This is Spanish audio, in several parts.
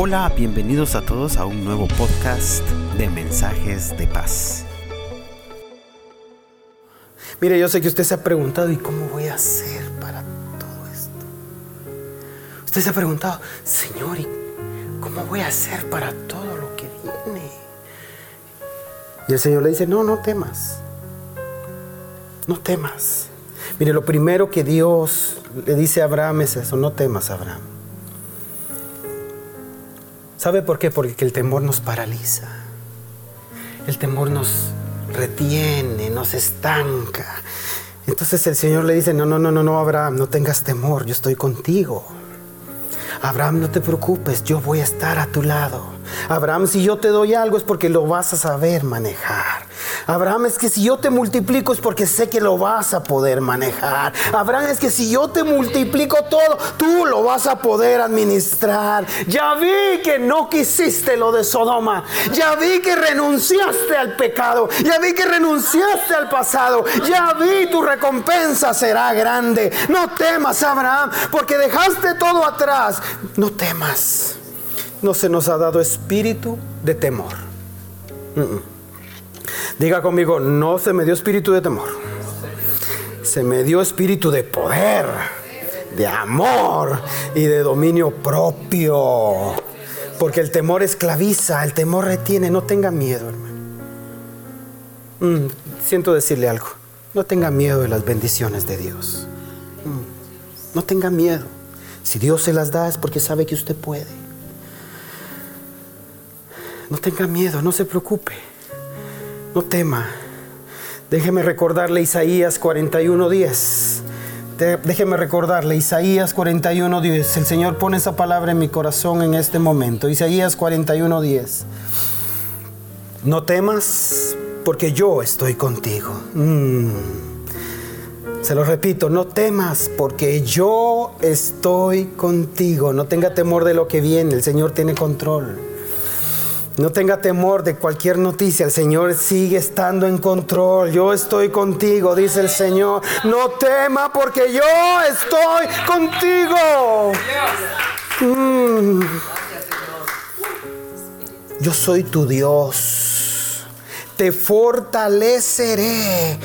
Hola, bienvenidos a todos a un nuevo podcast de mensajes de paz. Mire, yo sé que usted se ha preguntado, ¿y cómo voy a hacer para todo esto? Usted se ha preguntado, Señor, ¿y cómo voy a hacer para todo lo que viene? Y el Señor le dice, no, no temas. No temas. Mire, lo primero que Dios le dice a Abraham es eso, no temas, Abraham. ¿Sabe por qué? Porque el temor nos paraliza. El temor nos retiene, nos estanca. Entonces el Señor le dice, no, no, no, no, no, Abraham, no tengas temor, yo estoy contigo. Abraham, no te preocupes, yo voy a estar a tu lado. Abraham, si yo te doy algo es porque lo vas a saber manejar. Abraham, es que si yo te multiplico es porque sé que lo vas a poder manejar. Abraham, es que si yo te multiplico todo, tú lo vas a poder administrar. Ya vi que no quisiste lo de Sodoma. Ya vi que renunciaste al pecado. Ya vi que renunciaste al pasado. Ya vi tu recompensa será grande. No temas, Abraham, porque dejaste todo atrás. No temas. No se nos ha dado espíritu de temor. Diga conmigo, no se me dio espíritu de temor. Se me dio espíritu de poder, de amor y de dominio propio. Porque el temor esclaviza, el temor retiene. No tenga miedo, hermano. Mm, siento decirle algo. No tenga miedo de las bendiciones de Dios. Mm, no tenga miedo. Si Dios se las da es porque sabe que usted puede. No tenga miedo, no se preocupe. No tema. Déjeme recordarle Isaías 41:10. Déjeme recordarle Isaías 41:10. El Señor pone esa palabra en mi corazón en este momento. Isaías 41:10. No temas porque yo estoy contigo. Mm. Se lo repito, no temas porque yo estoy contigo. No tenga temor de lo que viene. El Señor tiene control. No tenga temor de cualquier noticia, el Señor sigue estando en control. Yo estoy contigo, dice el Señor. No tema porque yo estoy contigo. Mm. Yo soy tu Dios. Te fortaleceré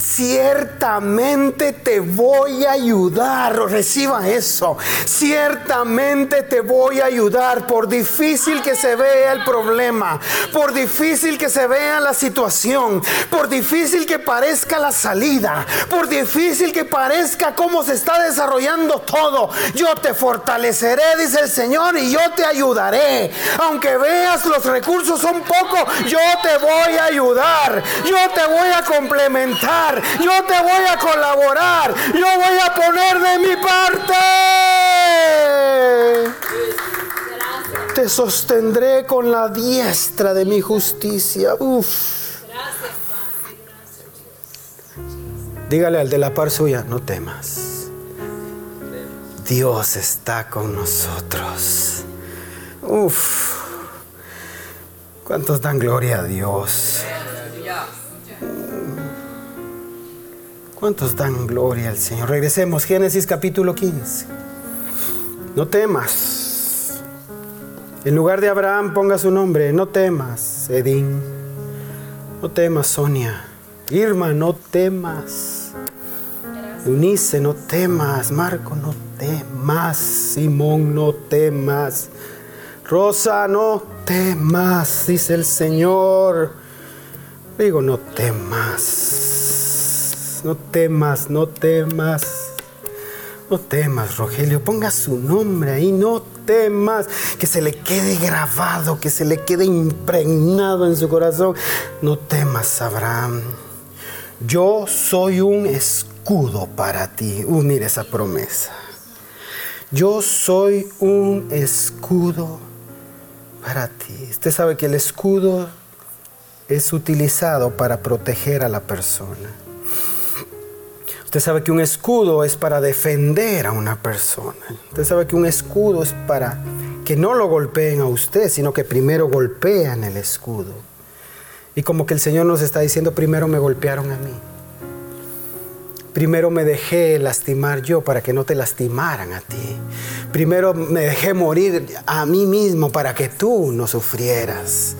ciertamente te voy a ayudar. Reciba eso. Ciertamente te voy a ayudar. Por difícil que se vea el problema, por difícil que se vea la situación, por difícil que parezca la salida, por difícil que parezca cómo se está desarrollando todo, yo te fortaleceré, dice el Señor, y yo te ayudaré. Aunque veas los recursos son pocos, yo te voy a ayudar. Yo te voy a complementar yo te voy a colaborar, yo voy a poner de mi parte. Te sostendré con la diestra de mi justicia. Uf. Dígale al de la par suya, no temas. Dios está con nosotros. Uf. ¿Cuántos dan gloria a Dios? ¿Cuántos dan gloria al Señor? Regresemos, Génesis capítulo 15. No temas. En lugar de Abraham ponga su nombre. No temas, Edín. No temas, Sonia. Irma, no temas. Eunice, no temas. Marco, no temas. Simón, no temas. Rosa, no temas, dice el Señor. Digo, no temas no temas, no temas. No temas, Rogelio, ponga su nombre ahí, no temas, que se le quede grabado, que se le quede impregnado en su corazón. No temas, Abraham. Yo soy un escudo para ti. Mire esa promesa. Yo soy un escudo para ti. Usted sabe que el escudo es utilizado para proteger a la persona. Usted sabe que un escudo es para defender a una persona. Usted sabe que un escudo es para que no lo golpeen a usted, sino que primero golpean el escudo. Y como que el Señor nos está diciendo, primero me golpearon a mí. Primero me dejé lastimar yo para que no te lastimaran a ti. Primero me dejé morir a mí mismo para que tú no sufrieras.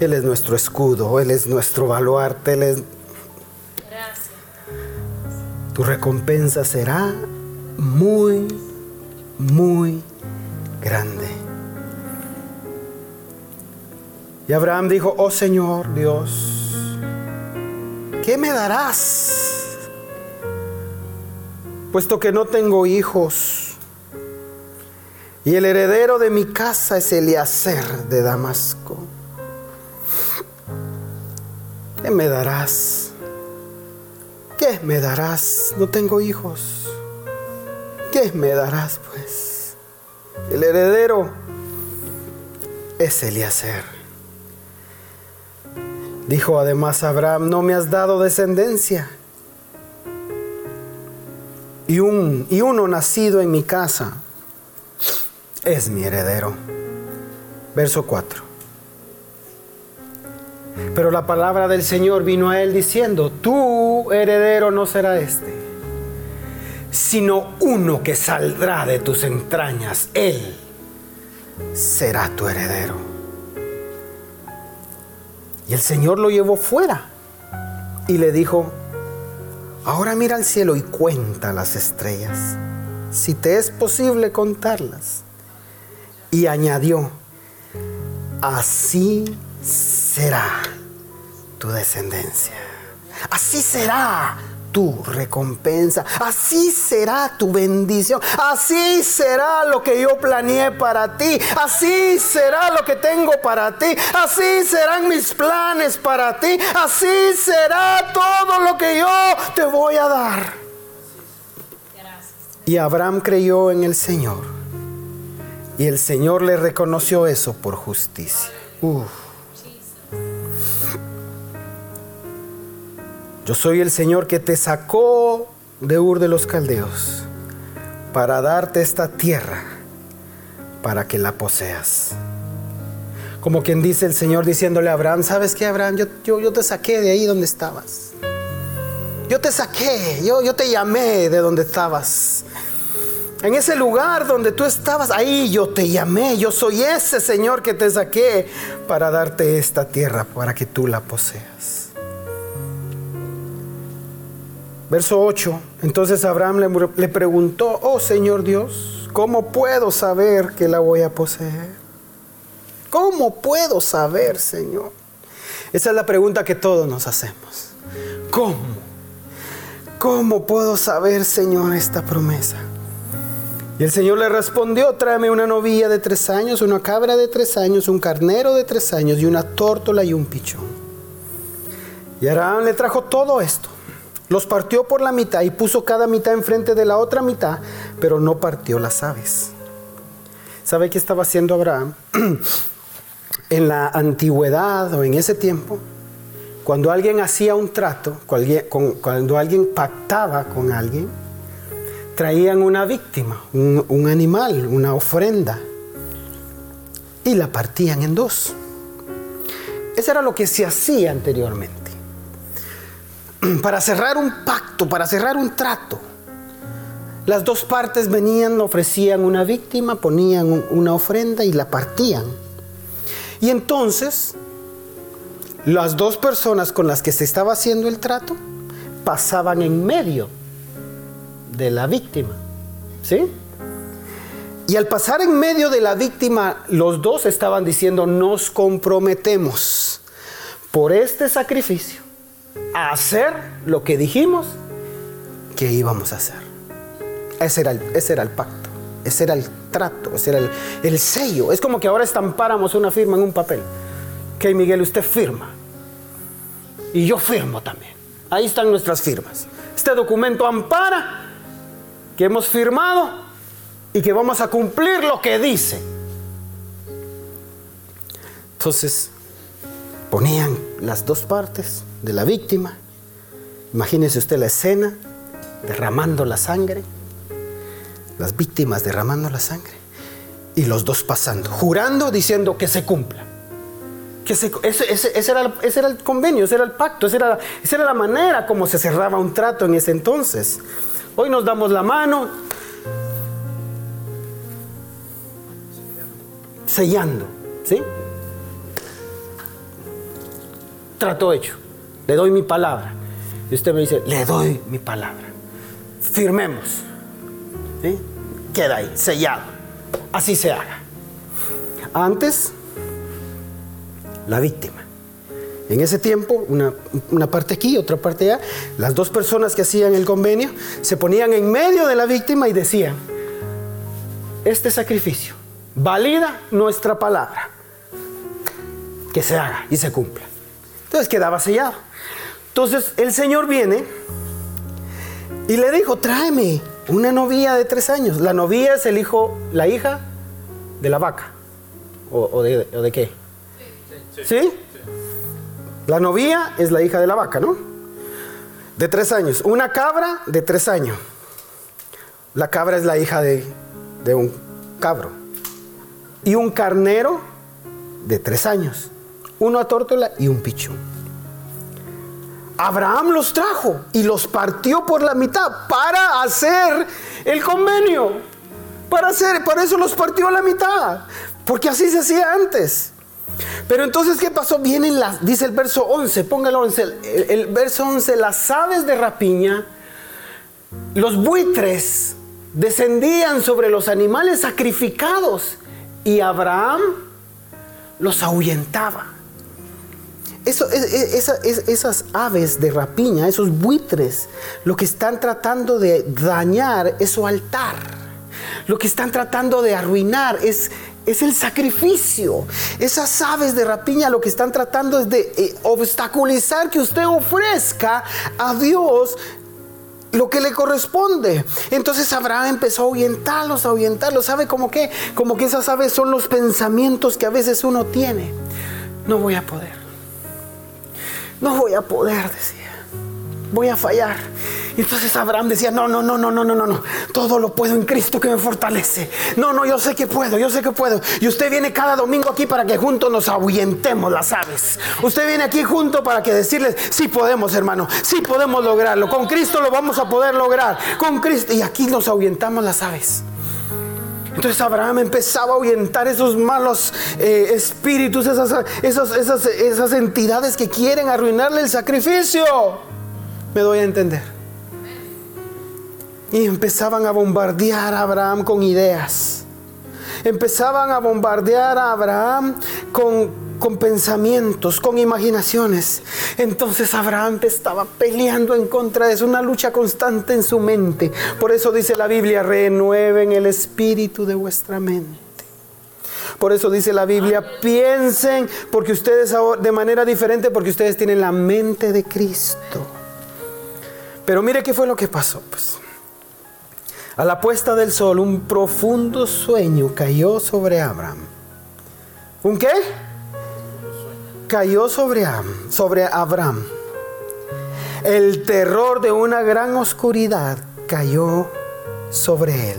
Él es nuestro escudo, Él es nuestro baluarte, Él es... Tu recompensa será muy, muy grande. Y Abraham dijo, oh Señor Dios, ¿qué me darás? Puesto que no tengo hijos. Y el heredero de mi casa es Eliezer de Damasco. ¿Qué me darás? ¿Qué me darás? No tengo hijos. ¿Qué me darás, pues? El heredero es Eliezer. Dijo además Abraham, no me has dado descendencia. Y, un, y uno nacido en mi casa es mi heredero. Verso 4. Pero la palabra del Señor vino a él diciendo, tu heredero no será este, sino uno que saldrá de tus entrañas. Él será tu heredero. Y el Señor lo llevó fuera y le dijo, ahora mira al cielo y cuenta las estrellas, si te es posible contarlas. Y añadió, así será tu descendencia. Así será tu recompensa. Así será tu bendición. Así será lo que yo planeé para ti. Así será lo que tengo para ti. Así serán mis planes para ti. Así será todo lo que yo te voy a dar. Y Abraham creyó en el Señor. Y el Señor le reconoció eso por justicia. Yo soy el Señor que te sacó de Ur de los Caldeos para darte esta tierra para que la poseas. Como quien dice el Señor diciéndole a Abraham, ¿sabes qué Abraham? Yo, yo, te saqué de ahí donde estabas. Yo te saqué, yo, yo te llamé de donde estabas. En ese lugar donde tú estabas, ahí yo te llamé. Yo soy ese Señor que te saqué para darte esta tierra, para que tú la poseas. Verso 8. Entonces Abraham le, preguntó, oh Señor Dios, ¿cómo puedo saber que la voy a poseer? ¿Cómo puedo saber, Señor? Esa es la pregunta que todos nos hacemos. ¿Cómo? ¿Cómo puedo saber, Señor, esta promesa? Y el Señor le respondió, tráeme una novilla de tres años, una cabra de tres años, un carnero de tres años y una tórtola y un pichón. Y Abraham le trajo todo esto. Los partió por la mitad y puso cada mitad enfrente de la otra mitad, pero no partió las aves. ¿Sabe qué estaba haciendo Abraham? en la antigüedad o en ese tiempo, cuando alguien hacía un trato, cuando alguien pactaba con alguien, traían una víctima, un, animal, una ofrenda, y la partían en dos. Eso era lo que se hacía anteriormente. para cerrar un pacto, para cerrar un trato. Las dos partes venían, ofrecían una víctima, ponían una ofrenda y la partían. Y entonces, las dos personas con las que se estaba haciendo el trato pasaban en medio de la víctima. ¿Sí? Y al pasar en medio de la víctima, los dos estaban diciendo, nos comprometemos por este sacrificio hacer lo que dijimos que íbamos a hacer. Ese era el, ese era el pacto, ese era el trato, ese era el, sello. Es como que ahora estampáramos una firma en un papel. Que Miguel, usted firma. Y yo firmo también. Ahí están nuestras firmas. Este documento ampara que hemos firmado y que vamos a cumplir lo que dice. Entonces, ponían las dos partes de la víctima. Imagínese usted la escena, derramando la sangre, las víctimas derramando la sangre y los dos pasando, jurando diciendo que se cumpla. Que ese, era, el convenio, ese era el pacto, esa era, esa era la manera como se cerraba un trato en ese entonces. Hoy nos damos la mano, sellando, ¿sí? Trato hecho. Le doy mi palabra. Y usted me dice, le doy mi palabra. Firmemos. ¿Sí? Queda ahí, sellado. Así se haga. Antes, la víctima. En ese tiempo, una, una, parte aquí, otra parte allá, las dos personas que hacían el convenio se ponían en medio de la víctima y decían, este sacrificio valida nuestra palabra, que se haga y se cumpla. Entonces quedaba sellado. Entonces el Señor viene y le dijo, tráeme una novia de tres años. La novia es el hijo, la hija de la vaca. ¿O, de, qué? Sí, La novia es la hija de la vaca, ¿no? De tres años. Una cabra de tres años. La cabra es la hija de, de un cabro. Y un carnero de tres años. Uno a tórtola y un pichón. Abraham los trajo y los partió por la mitad para hacer el convenio. Para hacer, por eso los partió a la mitad. Porque así se hacía antes. Pero entonces, ¿qué pasó? Vienen dice el verso 11, póngalo 11, el, el verso 11, las aves de rapiña, los buitres descendían sobre los animales sacrificados y Abraham los ahuyentaba esas aves de rapiña, esos buitres, lo que están tratando de dañar es su altar. Lo que están tratando de arruinar es, el sacrificio. Esas aves de rapiña lo que están tratando es de eh, obstaculizar que usted ofrezca a Dios lo que le corresponde. Entonces Abraham empezó a ahuyentarlos, a ahuyentarlos. ¿Sabe cómo que? Como que esas aves son los pensamientos que a veces uno tiene. No voy a poder no voy a poder, decía. Voy a fallar. Y entonces Abraham decía, no, no, no, no, no, no, no, no. Todo lo puedo en Cristo que me fortalece. No, no, yo sé que puedo, yo sé que puedo. Y usted viene cada domingo aquí para que juntos nos ahuyentemos las aves. Usted viene aquí junto para que decirles, sí podemos, hermano, sí podemos lograrlo. Con Cristo lo vamos a poder lograr. Con Cristo. Y aquí nos ahuyentamos las aves. Entonces Abraham empezaba a ahuyentar esos malos eh, espíritus, esas, esas, esas entidades que quieren arruinarle el sacrificio. Me doy a entender. Y empezaban a bombardear a Abraham con ideas. Empezaban a bombardear a Abraham con con pensamientos, con imaginaciones. Entonces Abraham estaba peleando en contra de eso, una lucha constante en su mente. Por eso dice la Biblia, renueven el espíritu de vuestra mente. Por eso dice la Biblia, piensen, porque ustedes de manera diferente, porque ustedes tienen la mente de Cristo. Pero mire qué fue lo que pasó, pues. A la puesta del sol, un profundo sueño cayó sobre Abraham. ¿Un qué? Cayó sobre sobre Abraham. El terror de una gran oscuridad cayó sobre él.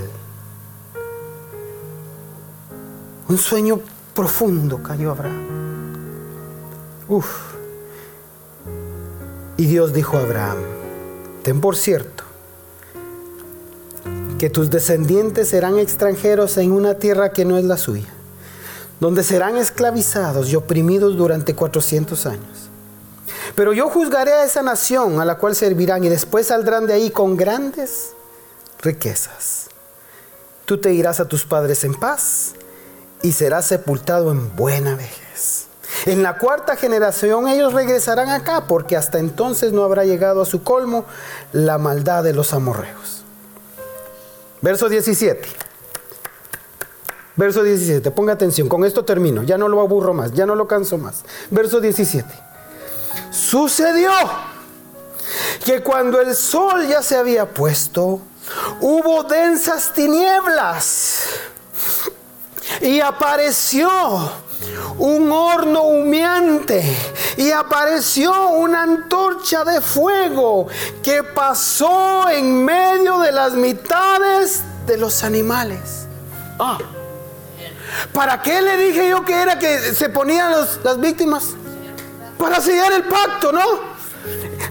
Un sueño profundo cayó Abraham. Uf. Y Dios dijo a Abraham, ten por cierto que tus descendientes serán extranjeros en una tierra que no es la suya donde serán esclavizados y oprimidos durante 400 años. Pero yo juzgaré a esa nación a la cual servirán y después saldrán de ahí con grandes riquezas. Tú te irás a tus padres en paz y serás sepultado en buena vejez. En la cuarta generación ellos regresarán acá porque hasta entonces no habrá llegado a su colmo la maldad de los amorreos. Verso 17. Verso 17, ponga atención, con esto termino, ya no lo aburro más, ya no lo canso más. Verso 17. Sucedió que cuando el sol ya se había puesto, hubo densas tinieblas y apareció un horno humeante y apareció una antorcha de fuego que pasó en medio de las mitades de los animales. Ah. ¿Para qué le dije yo que era que se ponían las víctimas? Para sellar el pacto, ¿no?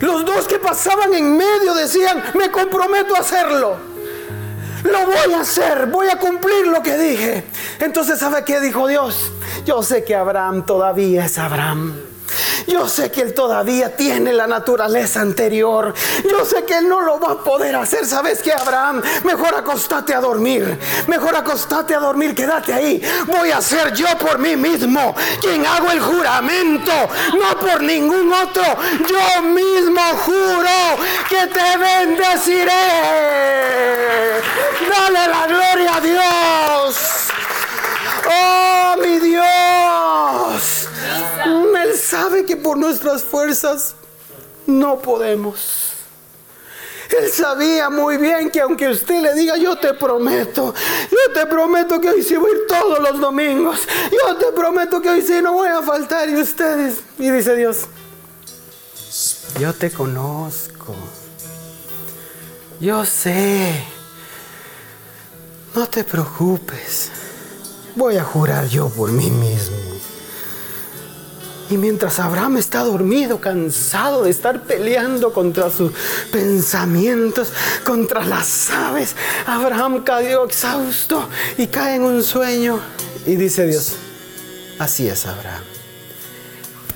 Los dos que pasaban en medio decían, me comprometo a hacerlo. Lo voy a hacer, voy a cumplir lo que dije. Entonces, ¿sabe qué dijo Dios? Yo sé que Abraham todavía es Abraham. Yo sé que Él todavía tiene la naturaleza anterior. Yo sé que Él no lo va a poder hacer. ¿Sabes qué, Abraham? Mejor acostate a dormir. Mejor acostate a dormir. Quédate ahí. Voy a ser yo por mí mismo quien hago el juramento. No por ningún otro. Yo mismo juro que te bendeciré. Dale la gloria a Dios. Oh, mi Dios. Sabe que por nuestras fuerzas no podemos. Él sabía muy bien que aunque usted le diga, yo te prometo, yo te prometo que hoy sí voy a ir todos los domingos, yo te prometo que hoy sí no voy a faltar y ustedes. Y dice Dios, yo te conozco, yo sé, no te preocupes, voy a jurar yo por mí mismo. Y mientras Abraham está dormido, cansado de estar peleando contra sus pensamientos, contra las aves, Abraham cayó exhausto y cae en un sueño. Y dice Dios, así es Abraham,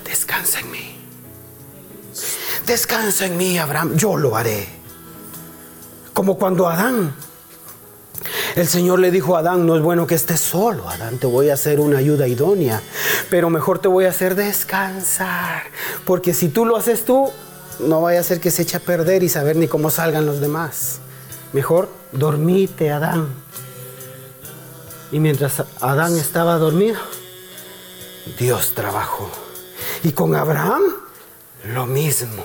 descansa en mí. Descansa en mí, Abraham, yo lo haré. Como cuando Adán el Señor le dijo a Adán, no es bueno que estés solo, Adán, te voy a hacer una ayuda idónea, pero mejor te voy a hacer descansar, porque si tú lo haces tú, no vaya a ser que se eche a perder y saber ni cómo salgan los demás. Mejor dormite, Adán. Y mientras Adán estaba dormido, Dios trabajó. Y con Abraham, lo mismo.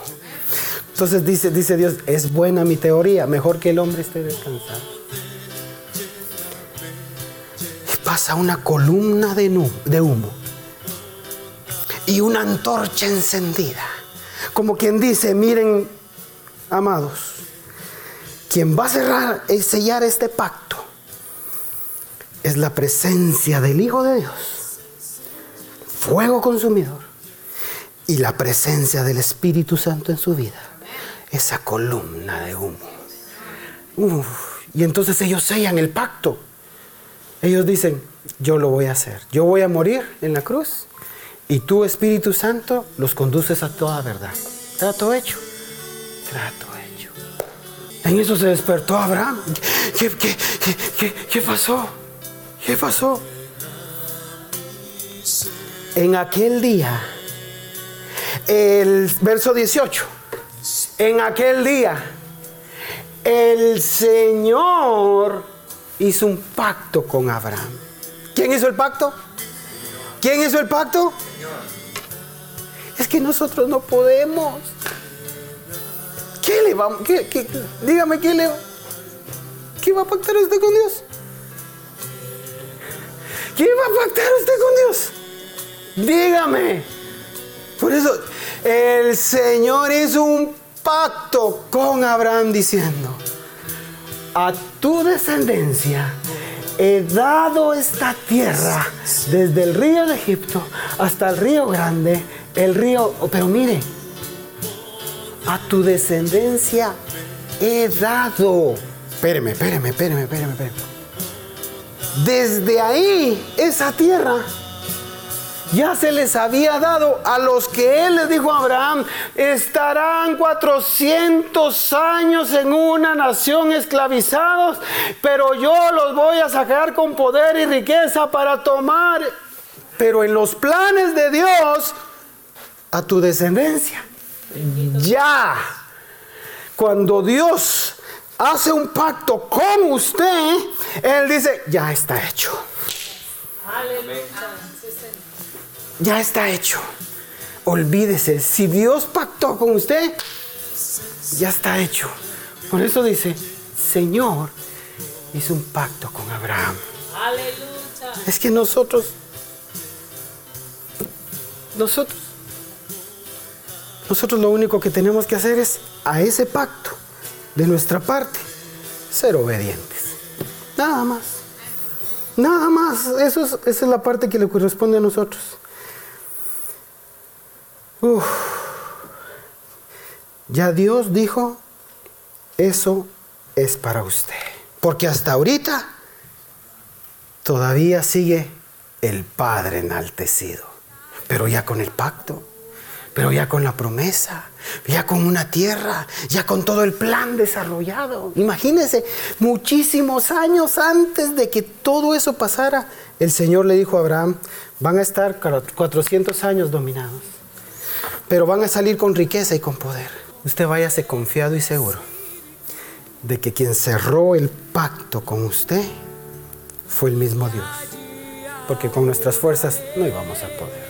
Entonces dice, dice Dios, es buena mi teoría, mejor que el hombre esté descansado. Pasa una columna de, humo y una antorcha encendida. Como quien dice, miren, amados, quien va a cerrar y sellar este pacto es la presencia del Hijo de Dios, fuego consumidor, y la presencia del Espíritu Santo en su vida, esa columna de humo. y entonces ellos sellan el pacto. Ellos dicen, yo lo voy a hacer. Yo voy a morir en la cruz y tú, Espíritu Santo, los conduces a toda verdad. Trato hecho. Trato hecho. En eso se despertó Abraham. ¿Qué, qué pasó? ¿Qué pasó? En aquel día, el verso 18, en aquel día, el Señor hizo un pacto con Abraham. ¿Quién hizo el pacto? ¿Quién hizo el pacto? Es que nosotros no podemos. ¿Qué le vamos? Dígame, ¿qué le ¿Qué va a pactar usted con Dios? ¿Qué va a pactar usted con Dios? Dígame. Por eso el Señor hizo un pacto con Abraham diciendo, a tu descendencia he dado esta tierra desde el río de Egipto hasta el río grande, el río, pero mire, a tu descendencia he dado. Espéreme, espéreme, espéreme, espéreme, espéreme. Desde ahí, esa tierra ya se les había dado a los que él les dijo a Abraham, estarán 400 años en una nación esclavizados, pero yo los voy a sacar con poder y riqueza para tomar, pero en los planes de Dios, a tu descendencia. Ya, cuando Dios hace un pacto con usted, Él dice, ya está hecho. Aleluya ya está hecho. Olvídese, si Dios pactó con usted, ya está hecho. Por eso dice, Señor hizo un pacto con Abraham. Aleluya. Es que nosotros, nosotros, nosotros lo único que tenemos que hacer es a ese pacto de nuestra parte ser obedientes. Nada más. Nada más, eso es, esa es la parte que le corresponde a nosotros. Ya Dios dijo, eso es para usted. Porque hasta ahorita todavía sigue el Padre enaltecido, pero ya con el pacto, pero ya con la promesa, ya con una tierra, ya con todo el plan desarrollado. Imagínense, muchísimos años antes de que todo eso pasara, el Señor le dijo a Abraham, van a estar 400 años dominados, pero van a salir con riqueza y con poder. Usted váyase confiado y seguro de que quien cerró el pacto con usted fue el mismo Dios. Porque con nuestras fuerzas no íbamos a poder.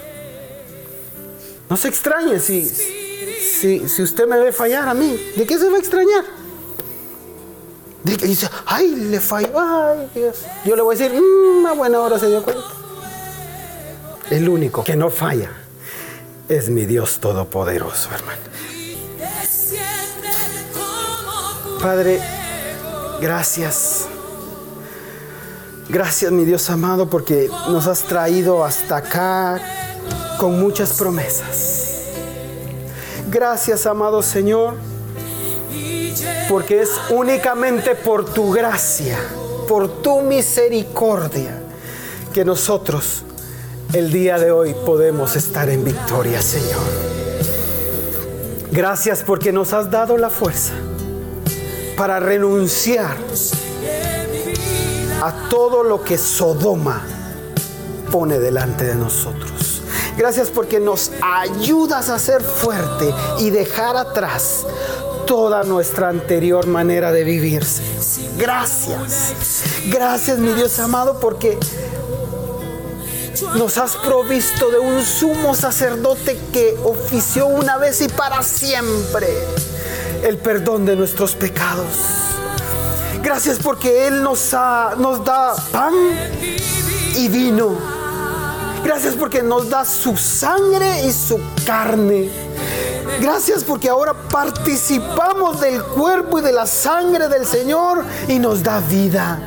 No se extrañe si, si, si usted me ve fallar a mí. ¿De qué se va a extrañar? Dice, ay, le falló. Yo le voy a decir, una buena hora se dio cuenta. El único que no falla es mi Dios Todopoderoso, hermano. Padre, gracias. Gracias, mi Dios amado, porque nos has traído hasta acá con muchas promesas. Gracias, amado Señor, porque es únicamente por tu gracia, por tu misericordia, que nosotros el día de hoy podemos estar en victoria, Señor. Gracias porque nos has dado la fuerza para renunciar a todo lo que Sodoma pone delante de nosotros. Gracias porque nos ayudas a ser fuerte y dejar atrás toda nuestra anterior manera de vivir. Gracias. Gracias, mi Dios amado, porque nos has provisto de un sumo sacerdote que ofició una vez y para siempre el perdón de nuestros pecados. Gracias porque Él nos, da pan y vino. Gracias porque nos da su sangre y su carne. Gracias porque ahora participamos del cuerpo y de la sangre del Señor y nos da vida.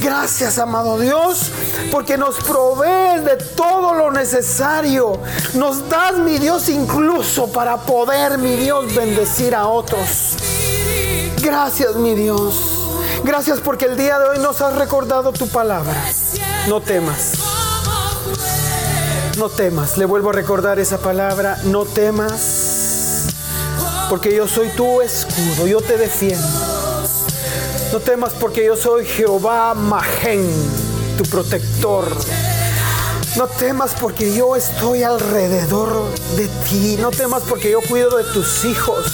Gracias, amado Dios, porque nos provees de todo lo necesario. Nos das, mi Dios, incluso para poder, mi Dios, bendecir a otros. Gracias, mi Dios. Gracias porque el día de hoy nos has recordado tu palabra. No temas. No temas. Le vuelvo a recordar esa palabra. No temas. Porque yo soy tu escudo. Yo te defiendo. No temas porque yo soy Jehová Majen, tu protector. No temas porque yo estoy alrededor de ti. No temas porque yo cuido de tus hijos.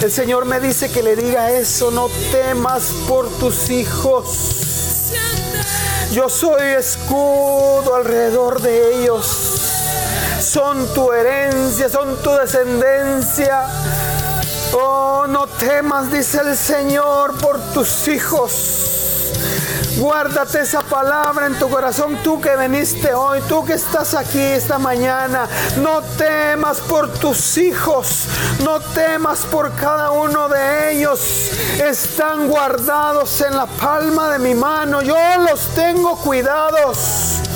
El Señor me dice que le diga eso. No temas por tus hijos. Yo soy escudo alrededor de ellos. Son tu herencia, son tu descendencia. Oh, no temas, dice el Señor, por tus hijos. Guárdate esa palabra en tu corazón, tú que veniste hoy, tú que estás aquí esta mañana. No temas por tus hijos, no temas por cada uno de ellos. Están guardados en la palma de mi mano, yo los tengo cuidados.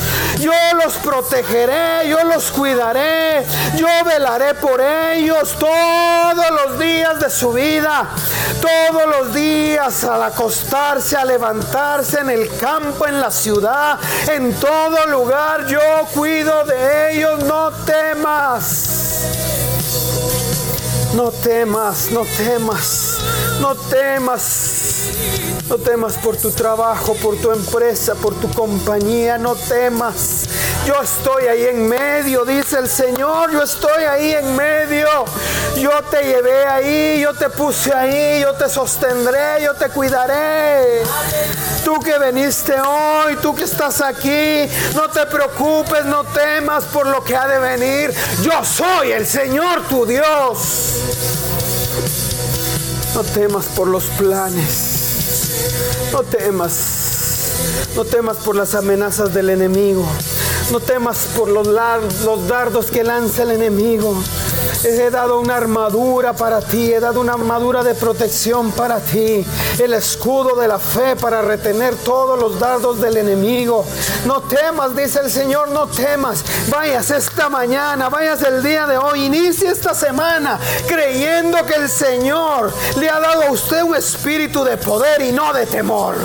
Yo los protegeré, yo los cuidaré, yo velaré por ellos todos los días de su vida. Todos los días al acostarse, a levantarse en el campo, en la ciudad, en todo lugar, yo cuido de ellos. No temas. No temas, no temas, no temas. No temas por tu trabajo, por tu empresa, por tu compañía. No temas. Yo estoy ahí en medio, dice el Señor. Yo estoy ahí en medio. Yo te llevé ahí, yo te puse ahí, yo te sostendré, yo te cuidaré. Tú que veniste hoy, tú que estás aquí, no te preocupes, no temas por lo que ha de venir. Yo soy el Señor tu Dios. No temas por los planes. No temas. No temas por las amenazas del enemigo. No temas por los, los dardos que lanza el enemigo. He dado una armadura para ti, he dado una armadura de protección para ti, el escudo de la fe para retener todos los dardos del enemigo. No temas, dice el Señor, no temas. Vayas esta mañana, vayas el día de hoy, inicie esta semana creyendo que el Señor le ha dado a usted un espíritu de poder y no de temor.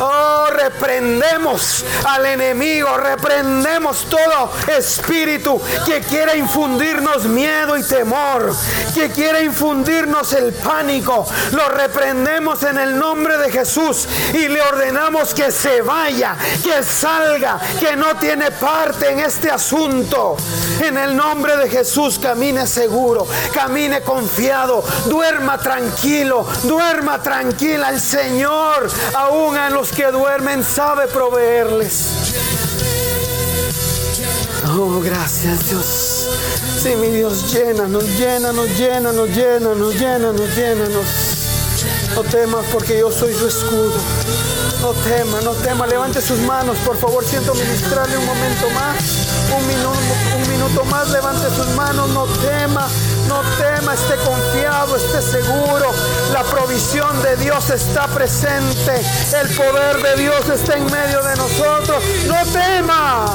Oh, reprendemos al enemigo, reprendemos todo espíritu que quiere infundirnos miedo y temor, que quiere infundirnos el pánico. Lo reprendemos en el nombre de Jesús y le ordenamos que se vaya, que salga, que no tiene parte en este asunto. En el nombre de Jesús camine seguro, camine confiado, duerma tranquilo, duerma tranquila. El Señor, aún a los que duermen, sabe proveerles. Oh, gracias Dios. Sí, mi Dios, llénanos, llénanos, llénanos, llénanos, llénanos, llénanos. No temas porque yo soy su escudo. No tema, no tema. Levante sus manos, por favor. Siento ministrarle un momento más. Un minuto, un minuto más. Levante sus manos. No tema, no tema. Esté confiado, esté seguro. La provisión de Dios está presente. El poder de Dios está en medio de nosotros. No tema.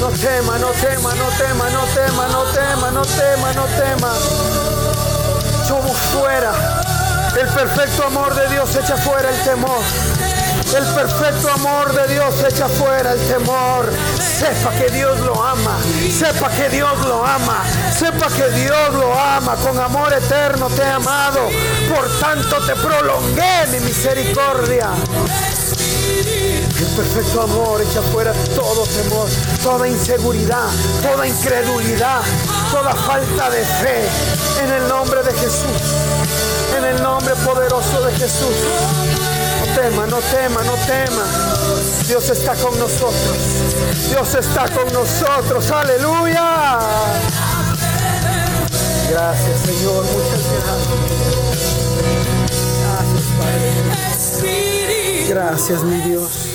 No tema, no tema, no tema, no tema, no tema, no tema, no tema. Somos fuera. El perfecto amor de Dios echa fuera el temor. El perfecto amor de Dios echa fuera el temor. Sepa que Dios lo ama. Sepa que Dios lo ama. Sepa que Dios lo ama. Con amor eterno te he amado. Por tanto te prolongué mi misericordia. El perfecto amor echa fuera todo temor, toda inseguridad, toda incredulidad, toda falta de fe. En el nombre de Jesús. En el nombre poderoso de Jesús. No tema, no tema, no tema. Dios está con nosotros. Dios está con nosotros. Aleluya. Gracias Señor. Muchas gracias. Gracias Padre. Gracias mi Dios.